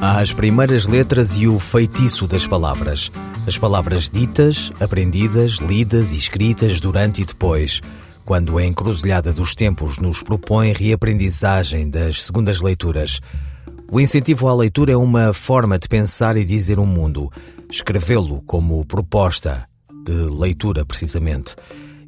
As primeiras letras e o feitiço das palavras. As palavras ditas, aprendidas, lidas e escritas durante e depois. Quando a encruzilhada dos tempos nos propõe reaprendizagem das segundas leituras. O incentivo à leitura é uma forma de pensar e dizer o um mundo. Escrevê-lo como proposta de leitura, precisamente.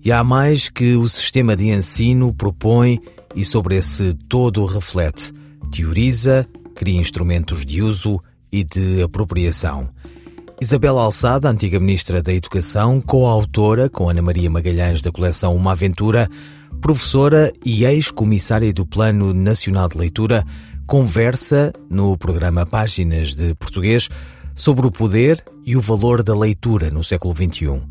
E há mais que o sistema de ensino propõe e sobre esse todo reflete, teoriza, cria instrumentos de uso e de apropriação. Isabel Alçada, antiga Ministra da Educação, coautora com Ana Maria Magalhães da coleção Uma Aventura, professora e ex-comissária do Plano Nacional de Leitura, conversa no programa Páginas de Português sobre o poder e o valor da leitura no século XXI.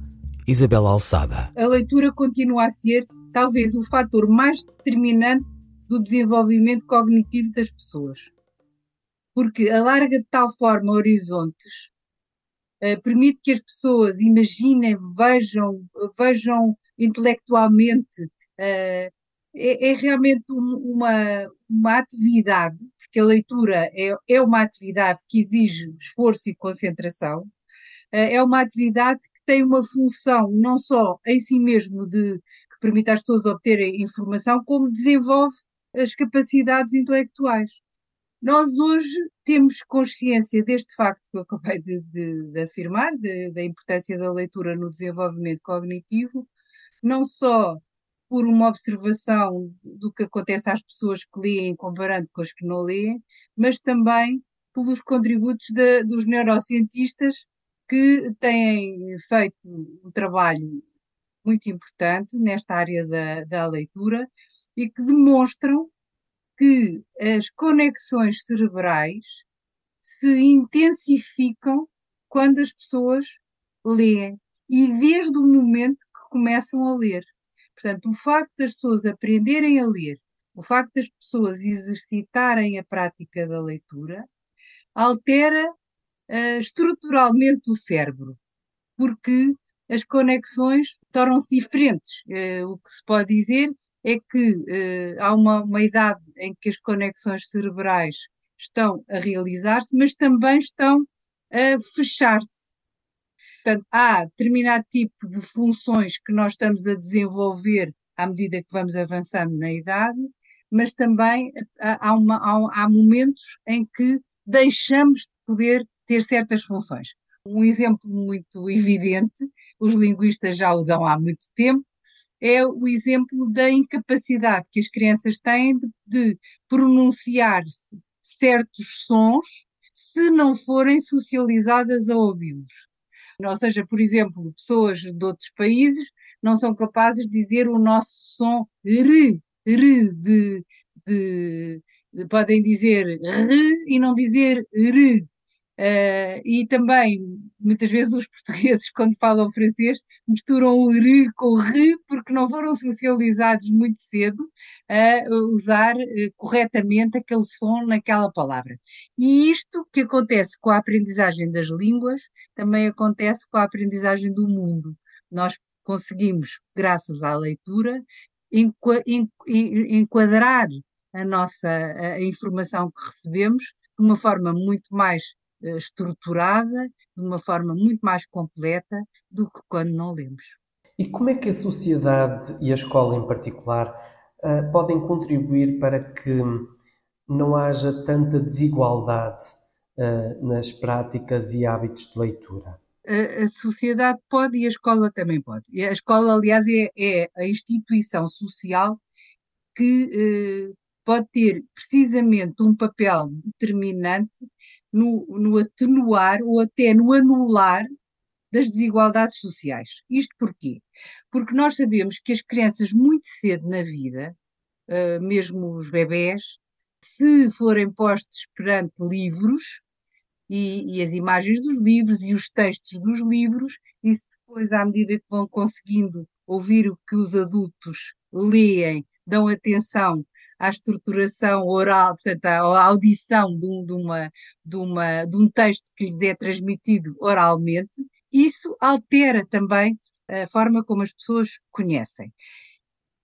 Isabel Alçada. A leitura continua a ser talvez o fator mais determinante do desenvolvimento cognitivo das pessoas. Porque alarga de tal forma horizontes, uh, permite que as pessoas imaginem, vejam, vejam intelectualmente. Uh, é, é, realmente um, uma, uma atividade, porque a leitura é, é uma atividade que exige esforço e concentração, uh, é uma atividade que tem uma função não só em si mesmo de que permite às pessoas obterem informação, como desenvolve as capacidades intelectuais. Nós hoje temos consciência deste facto que eu acabei de, de, de afirmar, de, da importância da leitura no desenvolvimento cognitivo, não só por uma observação do que acontece às pessoas que leem comparando com as que não leem, mas também pelos contributos de, dos neurocientistas que têm feito um trabalho muito importante nesta área da, da leitura e que demonstram que as conexões cerebrais se intensificam quando as pessoas leem e desde o momento que começam a ler. Portanto, o facto das pessoas aprenderem a ler, o facto das pessoas exercitarem a prática da leitura, altera uh, estruturalmente o cérebro, porque as conexões tornam-se diferentes. Uh, o que se pode dizer é que uh, há uma, uma idade em que as conexões cerebrais estão a realizar-se, mas também estão a fechar-se. Portanto, há determinado tipo de funções que nós estamos a desenvolver à medida que vamos avançando na idade, mas também há, uma, há, há momentos em que deixamos de poder ter certas funções. Um exemplo muito evidente os linguistas já o dão há muito tempo, é o exemplo da incapacidade que as crianças têm de, de pronunciar certos sons se não forem socializadas a ouvi-los. Ou seja, por exemplo, pessoas de outros países não são capazes de dizer o nosso som r, r de, de, de podem dizer r e não dizer r. Uh, e também, muitas vezes, os portugueses, quando falam francês, misturam o R com R, porque não foram socializados muito cedo a usar uh, corretamente aquele som naquela palavra. E isto que acontece com a aprendizagem das línguas, também acontece com a aprendizagem do mundo. Nós conseguimos, graças à leitura, enquadrar a nossa a informação que recebemos de uma forma muito mais estruturada, de uma forma muito mais completa do que quando não lemos. E como é que a sociedade e a escola em particular uh, podem contribuir para que não haja tanta desigualdade uh, nas práticas e hábitos de leitura? A, sociedade pode e a escola também pode. A escola, aliás, é, é a instituição social que uh, pode ter precisamente um papel determinante no, no atenuar ou até no anular das desigualdades sociais. Isto porquê? Porque nós sabemos que as crianças, muito cedo na vida, uh, mesmo os bebés, se forem postos perante livros, e, e, as imagens dos livros e os textos dos livros, e depois, à medida que vão conseguindo ouvir o que os adultos leem, dão atenção à estruturação oral, portanto, à audição de, um, de, uma, de, uma, de um texto que lhes é transmitido oralmente, isso altera também a forma como as pessoas conhecem.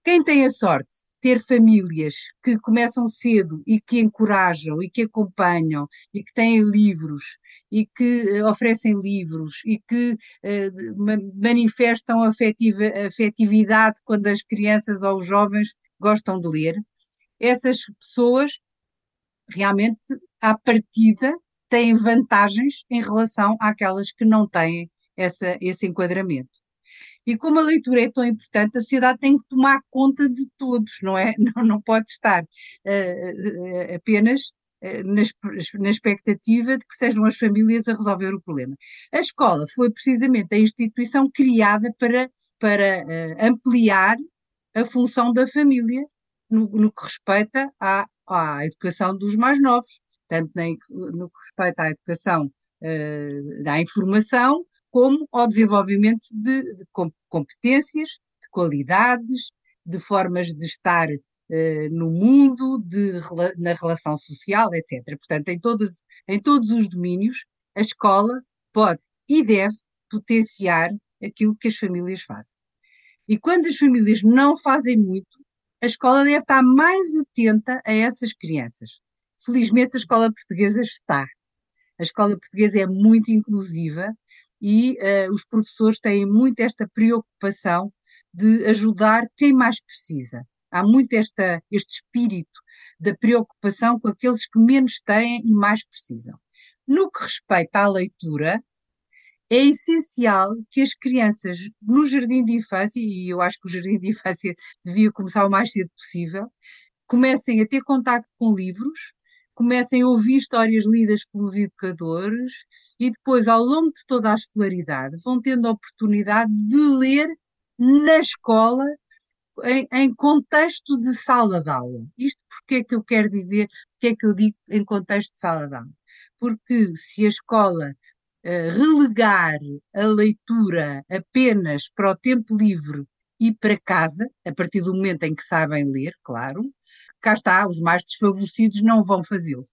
Quem tem a sorte de ter famílias que começam cedo e que encorajam e que acompanham e que têm livros e que uh, oferecem livros e que uh, manifestam afetiva, afetividade quando as crianças ou os jovens gostam de ler, essas pessoas realmente, à partida, têm vantagens em relação àquelas que não têm essa, esse enquadramento. E como a leitura é tão importante, a sociedade tem que tomar conta de todos, não é? Não, não pode estar uh, apenas uh, na, na expectativa de que sejam as famílias a resolver o problema. A escola foi precisamente a instituição criada para, para ampliar a função da família no, no que respeita à, à educação dos mais novos, tanto no que respeita à educação da informação, como ao desenvolvimento de, de competências, de qualidades, de formas de estar uh, no mundo, de, na relação social, etc. Portanto, em todos, em todos os domínios, a escola pode e deve potenciar aquilo que as famílias fazem. E quando as famílias não fazem muito, a escola deve estar mais atenta a essas crianças. Felizmente, a escola portuguesa está. A escola portuguesa é muito inclusiva e uh, os professores têm muito esta preocupação de ajudar quem mais precisa. Há muito esta, este espírito da preocupação com aqueles que menos têm e mais precisam. No que respeita à leitura, é essencial que as crianças no jardim de infância, e eu acho que o jardim de infância devia começar o mais cedo possível, comecem a ter contato com livros, comecem a ouvir histórias lidas pelos educadores e depois, ao longo de toda a escolaridade, vão tendo a oportunidade de ler na escola em, em, contexto de sala de aula. Isto porque é que eu quero dizer, porque é que eu digo em contexto de sala de aula? Porque se a escola relegar a leitura apenas para o tempo livre e para casa, a partir do momento em que sabem ler, claro, cá está, os mais desfavorecidos não vão fazê-lo.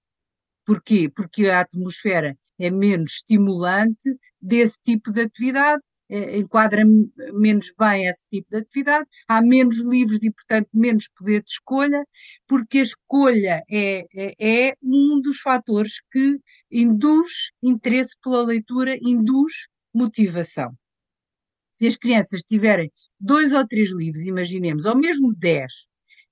Porquê? Porque a atmosfera é menos estimulante desse tipo de atividade, enquadra menos bem esse tipo de atividade, há menos livros e, portanto, menos poder de escolha, porque a escolha é, é, é um dos fatores que induz interesse pela leitura, induz motivação. Se as crianças tiverem dois ou três livros, imaginemos, ou mesmo dez,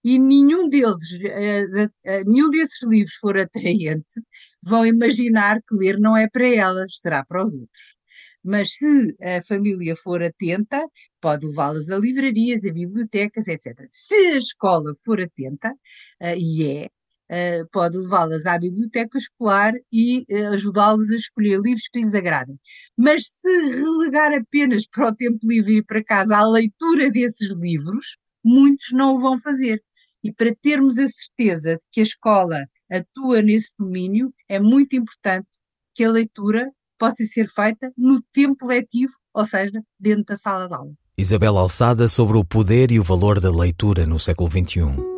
e nenhum deles, uh, uh, nenhum desses livros for atraente, vão imaginar que ler não é para elas, será para os outros. Mas se a família for atenta, pode levá-las a livrarias, a bibliotecas, etc. Se a escola for atenta, uh, e é, Uh, pode levá-las à biblioteca escolar e uh, ajudá-las a escolher livros que lhes agradem. Mas se relegar apenas para o tempo livre e para casa a leitura desses livros, muitos não o vão fazer. E para termos a certeza de que a escola atua nesse domínio, é muito importante que a leitura possa ser feita no tempo letivo, ou seja, dentro da sala de aula. Isabel Alçada sobre o poder e o valor da leitura no século XXI.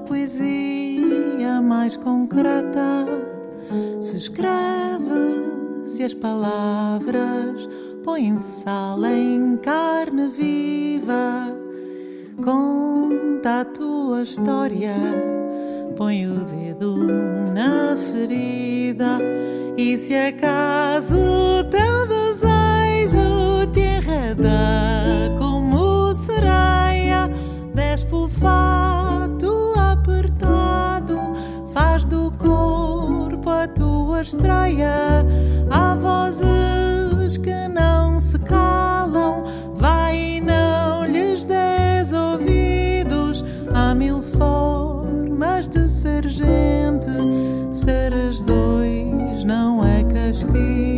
Poesia mais concreta. Se escreves e as palavras põem sal em carne viva, conta a tua história, põe o dedo na ferida. E se acaso teu desejo te enreda lua estreia. Há vozes que não se calam, vai e não lhes des ouvidos. Há mil formas de ser gente, seres dois não é castigo.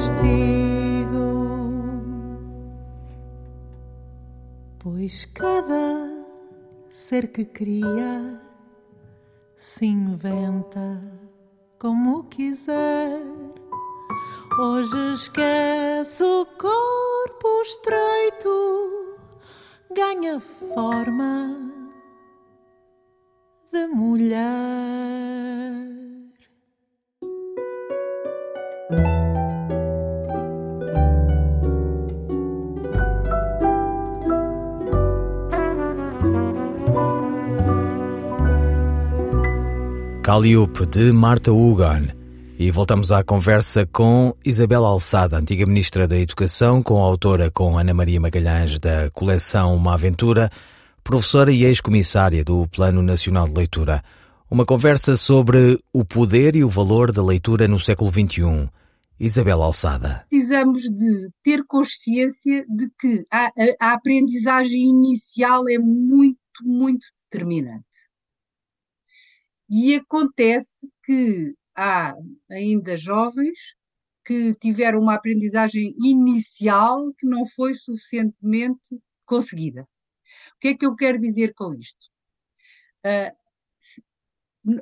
Castigo. Pois cada ser que cria se inventa como quiser. Hoje esquece o corpo estreito, ganha forma de mulher. Calliope, de Marta Hugan. E voltamos à conversa com Isabel Alçada, antiga Ministra da Educação, com a autora com Ana Maria Magalhães da coleção Uma Aventura, professora e ex-comissária do Plano Nacional de Leitura. Uma conversa sobre o poder e o valor da leitura no século XXI. Isabel Alçada. Precisamos de ter consciência de que a, a, a aprendizagem inicial é muito, muito determinante. E acontece que há ainda jovens que tiveram uma aprendizagem inicial que não foi suficientemente conseguida. O que é que eu quero dizer com isto? Uh,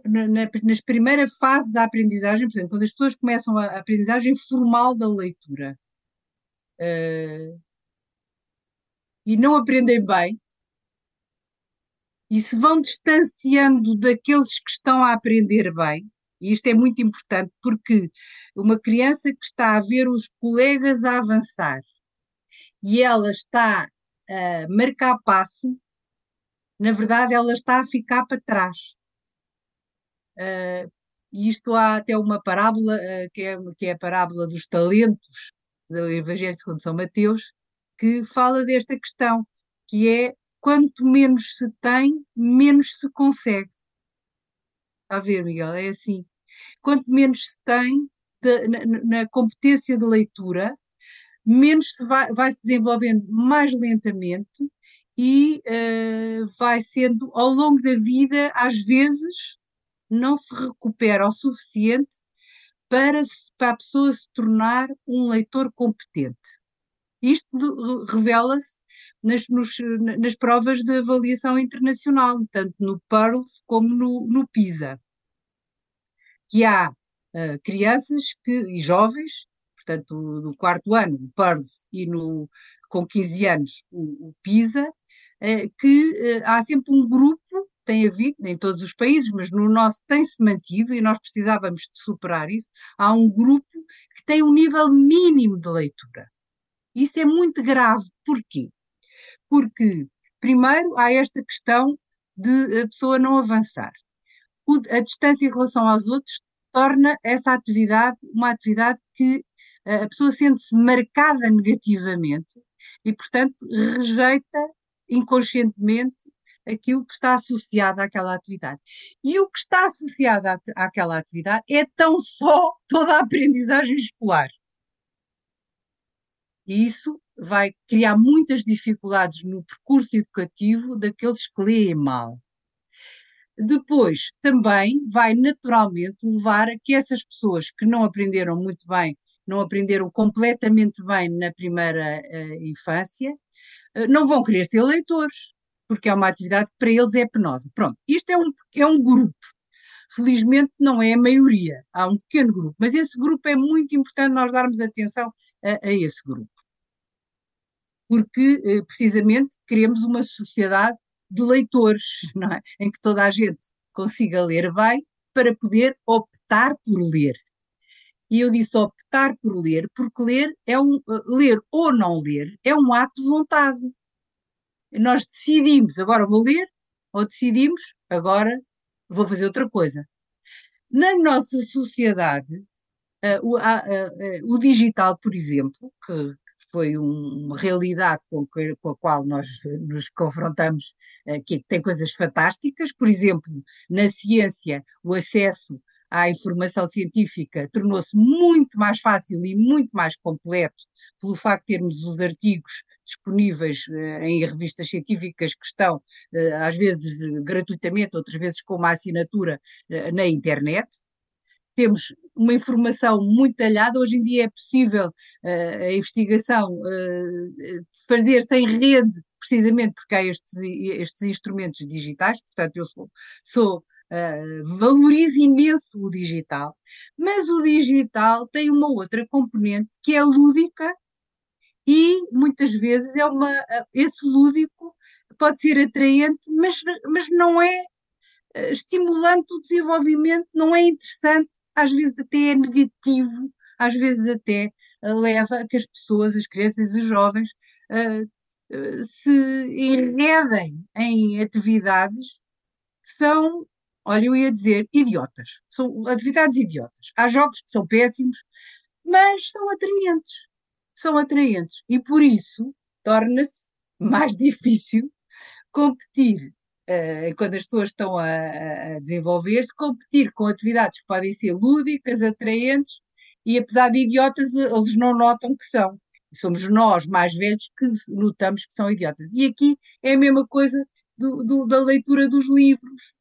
na, na, primeira fase da aprendizagem, portanto, quando as pessoas começam a, a aprendizagem formal da leitura uh, e não aprendem bem, e se vão distanciando daqueles que estão a aprender bem, e isto é muito importante porque uma criança que está a ver os colegas a avançar e ela está a marcar passo, na verdade ela está a ficar para trás. Uh, e isto há até uma parábola, uh, que, é, que é a parábola dos talentos do Evangelho segundo São Mateus, que fala desta questão, que é quanto menos se tem, menos se consegue. Está a ver, Miguel? É assim. Quanto menos se tem de, na, na, competência de leitura, menos se vai, vai se desenvolvendo mais lentamente e uh, vai sendo, ao longo da vida, às vezes, não se recupera o suficiente para, para a pessoa se tornar um leitor competente. Isto revela-se nas, nos, nas provas de avaliação internacional, tanto no PEARLS como no, no PISA. Que há uh, crianças que, e jovens, portanto, no quarto ano, o PEARLS, e no, com 15 anos, o, o PISA, uh, que uh, há sempre um grupo, tem havido, em todos os países, mas no nosso tem-se mantido, e nós precisávamos de superar isso, há um grupo que tem um nível mínimo de leitura. Isso é muito grave. Porquê? Porque, primeiro, há esta questão de a pessoa não avançar. O, a distância em relação aos outros torna essa atividade uma atividade que a pessoa sente-se marcada negativamente e, portanto, rejeita inconscientemente aquilo que está associado àquela atividade. E o que está associado à, àquela atividade é tão só toda a aprendizagem escolar. E isso vai criar muitas dificuldades no percurso educativo daqueles que leem mal. Depois, também vai naturalmente levar a que essas pessoas que não aprenderam muito bem, não aprenderam completamente bem na primeira uh, infância, uh, não vão querer ser leitores, porque é uma atividade que para eles é penosa. Pronto, isto é um, é um grupo. Felizmente não é a maioria, há um pequeno grupo, mas esse grupo é muito importante nós darmos atenção a, a esse grupo porque eh, precisamente queremos uma sociedade de leitores, não é? em que toda a gente consiga ler bem para poder optar por ler. E eu disse optar por ler, porque ler é um ler ou não ler é um ato de vontade. Nós decidimos, agora vou ler, ou decidimos, agora vou fazer outra coisa. Na nossa sociedade, Uh, o, uh, o, digital, por exemplo, que, foi um, uma realidade com, com, a qual nós nos confrontamos, que tem coisas fantásticas, por exemplo, na ciência, o acesso à informação científica tornou-se muito mais fácil e muito mais completo pelo facto de termos os artigos disponíveis uh, em revistas científicas que estão, uh, às vezes gratuitamente, outras vezes com uma assinatura na internet. Temos uma informação muito talhada. Hoje em dia é possível a investigação fazer sem rede, precisamente porque há estes, estes instrumentos digitais. Portanto, eu sou, sou Uh, imenso o digital, mas o digital tem uma outra componente que é lúdica e muitas vezes é uma, esse lúdico pode ser atraente, mas, mas não é estimulante o desenvolvimento, não é interessante, às vezes até é negativo, às vezes até eh, leva a que as pessoas, as crianças e os jovens uh, uh, se enredem em atividades que são, olha, eu ia dizer, idiotas. São atividades idiotas. Há jogos que são péssimos, mas são atraentes são atraentes e por isso torna-se mais difícil competir uh, quando as pessoas estão a, a desenvolver-se, competir com atividades que podem ser lúdicas, atraentes e apesar de idiotas, eles não notam que são. Somos nós, mais velhos, que notamos que são idiotas. E aqui é a mesma coisa do, do, da leitura dos livros,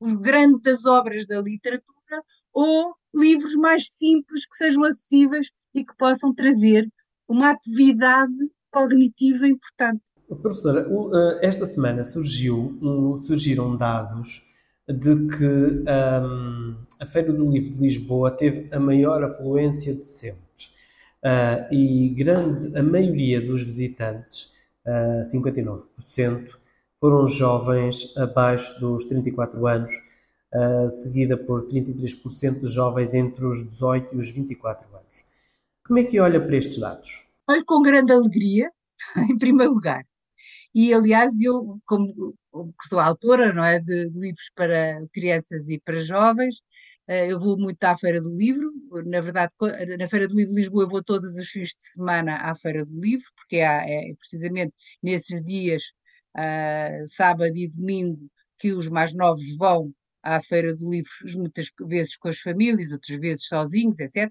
os grandes obras da literatura, ou livros mais simples que sejam acessíveis e que possam trazer uma atividade cognitiva importante. Professora, eh, esta semana surgiu, surgiram dados de que um, a Feira do Livro de Lisboa teve a maior afluência de sempre. Uh, e grande, a maioria dos visitantes, uh, 59%, foram jovens abaixo dos 34 anos, uh, seguida por 33% de jovens entre os 18 e os 24 anos. Como é que olha para estes dados? Olho com grande alegria, em primeiro lugar. E, aliás, eu, como, sou autora não é, de, livros para crianças e para jovens, eh, eu vou muito à Feira do Livro. Na verdade, na Feira do Livro de Lisboa, eu vou todos os fins de semana à Feira do Livro, porque é, é precisamente nesses dias, uh, sábado e domingo, que os mais novos vão à Feira do Livro, muitas vezes com as famílias, outras vezes sozinhos, etc.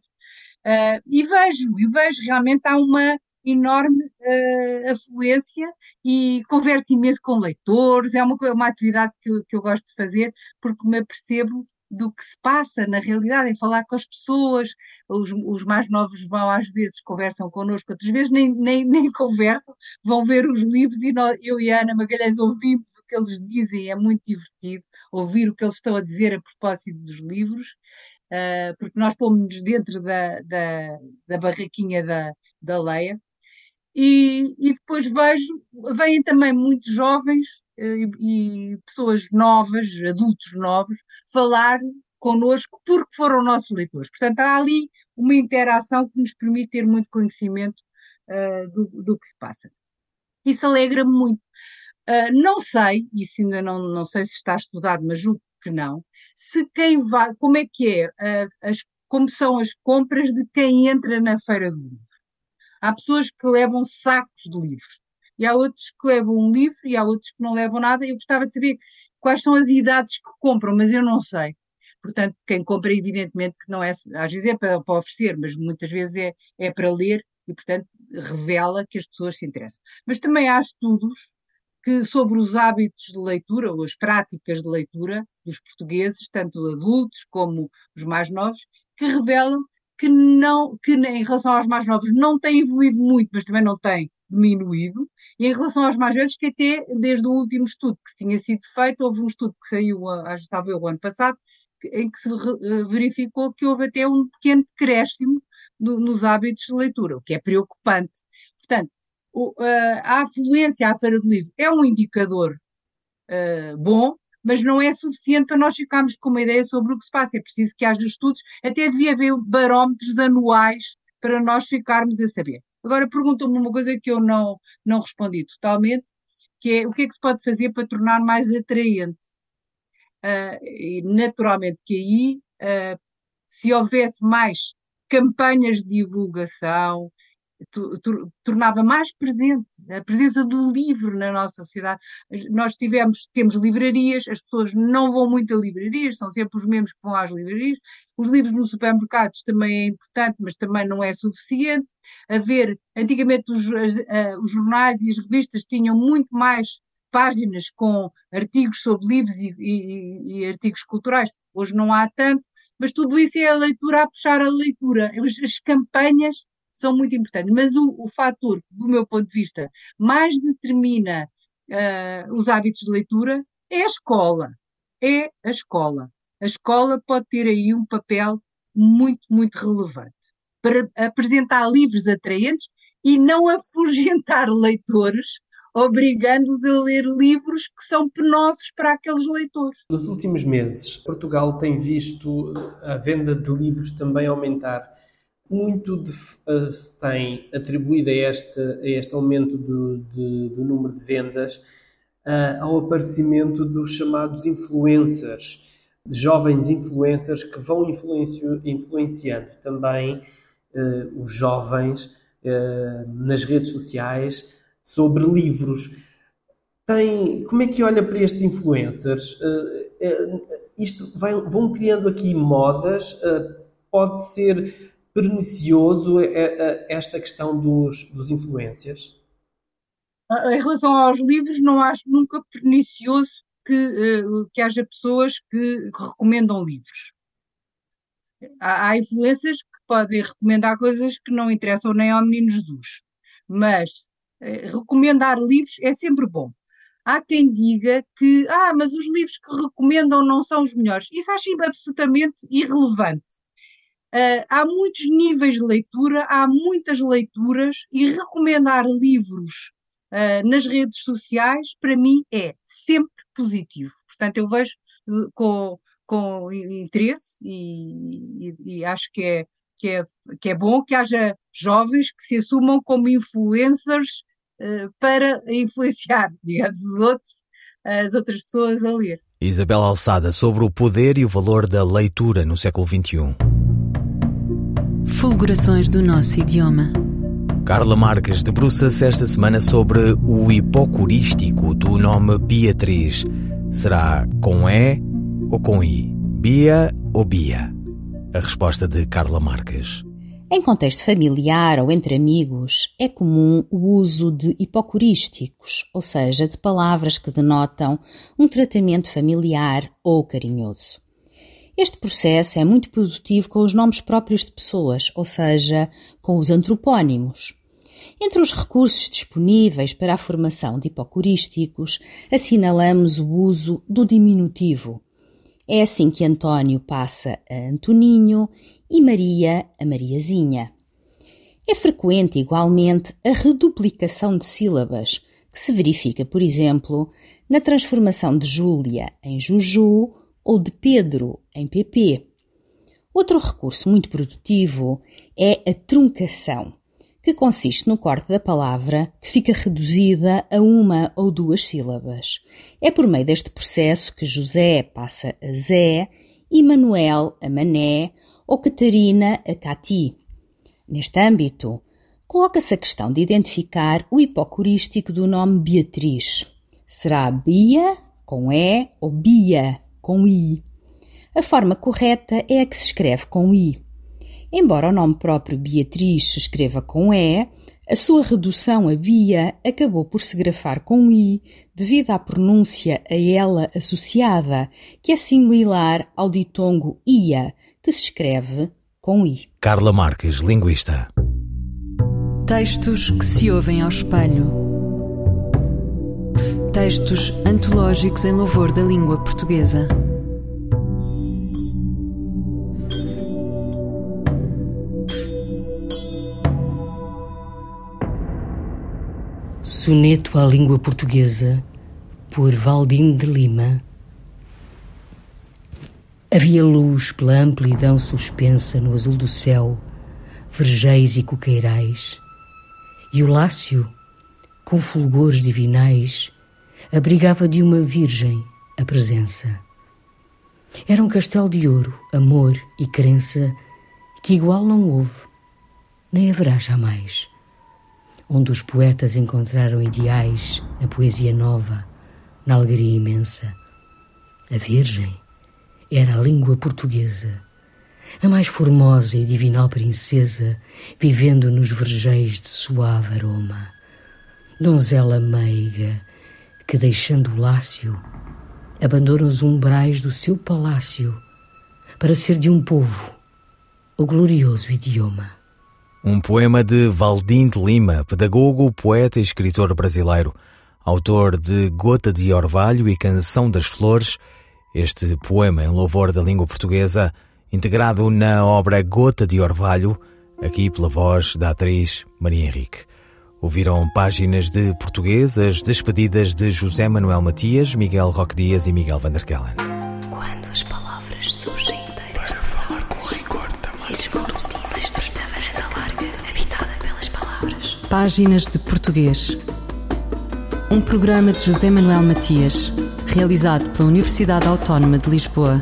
Uh, e vejo, e vejo realmente há uma enorme uh, afluência e converso imenso com leitores, é uma, uma atividade que eu, que eu gosto de fazer porque me apercebo do que se passa na realidade, em falar com as pessoas, os, os mais novos vão às vezes, conversam connosco, outras vezes nem, nem, nem conversam, vão ver os livros e nós, eu e a Ana Magalhães ouvimos o que eles dizem, é muito divertido ouvir o que eles estão a dizer a propósito dos livros uh, porque nós pomos-nos dentro da, da, da, barraquinha da, da Leia, e, e depois vejo, vêm também muitos jovens uh, e, pessoas novas, adultos novos, falar connosco porque foram nossos leitores. Portanto, há ali uma interação que nos permite ter muito conhecimento uh, do, do que se passa. Isso alegra-me muito. Uh, não sei, isso ainda não, não sei se está estudado, mas julgo que não. Se quem vai, como é que é, uh, as, como são as compras de quem entra na feira do livro? Há pessoas que levam sacos de livros e há outros que levam um livro e há outros que não levam nada. Eu gostava de saber quais são as idades que compram, mas eu não sei. Portanto, quem compra, evidentemente, que não é, às vezes é para, para oferecer, mas muitas vezes é, é para ler e, portanto, revela que as pessoas se interessam. Mas também há estudos que sobre os hábitos de leitura ou as práticas de leitura dos portugueses, tanto adultos como os mais novos, que revelam que não, que em relação aos mais novos não tem evoluído muito, mas também não tem diminuído, e em relação aos mais velhos, que até desde o último estudo que tinha sido feito, houve um estudo que saiu, acho que o ano passado, em que se eh, verificou que houve até um pequeno decréscimo do, nos hábitos de leitura, o que é preocupante. Portanto, o, a afluência à Feira do Livro é um indicador uh, bom, mas não é suficiente para nós ficarmos com uma ideia sobre o que se passa. É preciso que haja estudos, até devia haver barómetros anuais para nós ficarmos a saber. Agora perguntam-me uma coisa que eu não, não respondi totalmente, que é o que é que se pode fazer para tornar mais atraente? Uh, e naturalmente que aí, uh, se houvesse mais campanhas de divulgação, tornava mais presente a presença do livro na nossa sociedade. Nós tivemos, temos livrarias, as pessoas não vão muito a livrarias, são sempre os mesmos que vão às livrarias. Os livros nos supermercados também é importante, mas também não é suficiente. Haver, antigamente os, as, os jornais e as revistas tinham muito mais páginas com artigos sobre livros e, e, e, artigos culturais. Hoje não há tanto, mas tudo isso é a leitura a puxar a leitura. As, as campanhas são muito importantes. Mas o, o fator, do meu ponto de vista, mais determina uh, os hábitos de leitura é a escola. É a escola. A escola pode ter aí um papel muito, muito relevante para apresentar livros atraentes e não afugentar leitores, obrigando-os a ler livros que são penosos para aqueles leitores. Nos últimos meses, Portugal tem visto a venda de livros também aumentar muito de, uh, se tem atribuído a este, a este aumento do, de, do número de vendas uh, ao aparecimento dos chamados influencers, jovens influencers que vão influenciando também uh, os jovens nas redes sociais sobre livros. Tem, como é que olha para estes influencers? isto vai, vão criando aqui modas, pode ser pernicioso é, é, esta questão dos, dos influências? Em relação aos livros, não acho nunca pernicioso que, eh, que haja pessoas que, que recomendam livros. Há, há influências que podem recomendar coisas que não interessam nem ao menino Jesus, mas eh, recomendar livros é sempre bom. Há quem diga que, ah, mas os livros que recomendam não são os melhores. Isso acho absolutamente irrelevante. Uh, há muitos níveis de leitura, há muitas leituras e recomendar livros uh, nas redes sociais, para mim, é sempre positivo. Portanto, eu vejo uh, com, com interesse e, e, e, acho que é, que, é, que é bom que haja jovens que se assumam como influencers para influenciar, digamos, os outros, as outras pessoas a ler. Isabel Alçada sobre o poder e o valor da leitura no século XXI. Fulgurações do nosso idioma. Carla Marques debruça-se esta semana sobre o hipocorístico do nome Beatriz. Será com E ou com I? Bia ou Bia? A resposta de Carla Marques. Em contexto familiar ou entre amigos, é comum o uso de hipocorísticos, ou seja, de palavras que denotam um tratamento familiar ou carinhoso. Este processo é muito produtivo com os nomes próprios de pessoas, ou seja, com os antropónimos. Entre os recursos disponíveis para a formação de hipocorísticos, assinalamos o uso do diminutivo. É assim que António passa a Antoninho e Maria a Mariazinha. É frequente, igualmente, a reduplicação de sílabas, que se verifica, por exemplo, na transformação de Júlia em Juju ou de Pedro em PP. Outro recurso muito produtivo é a truncação, que consiste no corte da palavra que fica reduzida a uma ou duas sílabas. É por meio deste processo que José passa a Zé e Manuel a Mané ou Catarina a Cati. Neste âmbito, coloca-se a questão de identificar o hipocorístico do nome Beatriz. Será Bia com E ou Bia com I. A forma correta é a que se escreve com I. Embora o nome próprio Beatriz se escreva com E, a sua redução a Bia acabou por se grafar com I devido à pronúncia a ela associada, que é similar ao ditongo ia, que se escreve com I. Carla Marques, linguista. Textos que se ouvem ao espelho. Textos antológicos em louvor da língua portuguesa. Soneto à língua portuguesa por Valdim de Lima. Havia luz pela amplidão suspensa no azul do céu, vergéis e coqueirais, e o lácio com fulgores divinais, abrigava de uma virgem a presença. Era um castelo de ouro, amor e crença que igual não houve, nem haverá jamais, onde os poetas encontraram ideais na poesia nova, na alegria imensa. A Virgem era a língua portuguesa, a mais formosa e divinal princesa, vivendo nos vergéis de suave aroma. Donzela meiga, que deixando o lácio, abandona os umbrais do seu palácio para ser de um povo o glorioso idioma. Um poema de Valdim de Lima, pedagogo, poeta e escritor brasileiro, autor de Gota de Orvalho e Canção das Flores, este poema em louvor da língua portuguesa, integrado na obra Gota de Orvalho, aqui pela voz da atriz Maria Henrique. Ouviram páginas de português as despedidas de José Manuel Matias, Miguel Roque Dias e Miguel Vanderkellen. Quando as palavras surgem inteiras de falar com rigor também. E as vozes dizem estreita varanda larga, habitada pelas palavras. Páginas de Português. Um programa de José Manuel Matias, realizado pela Universidade Autónoma de Lisboa.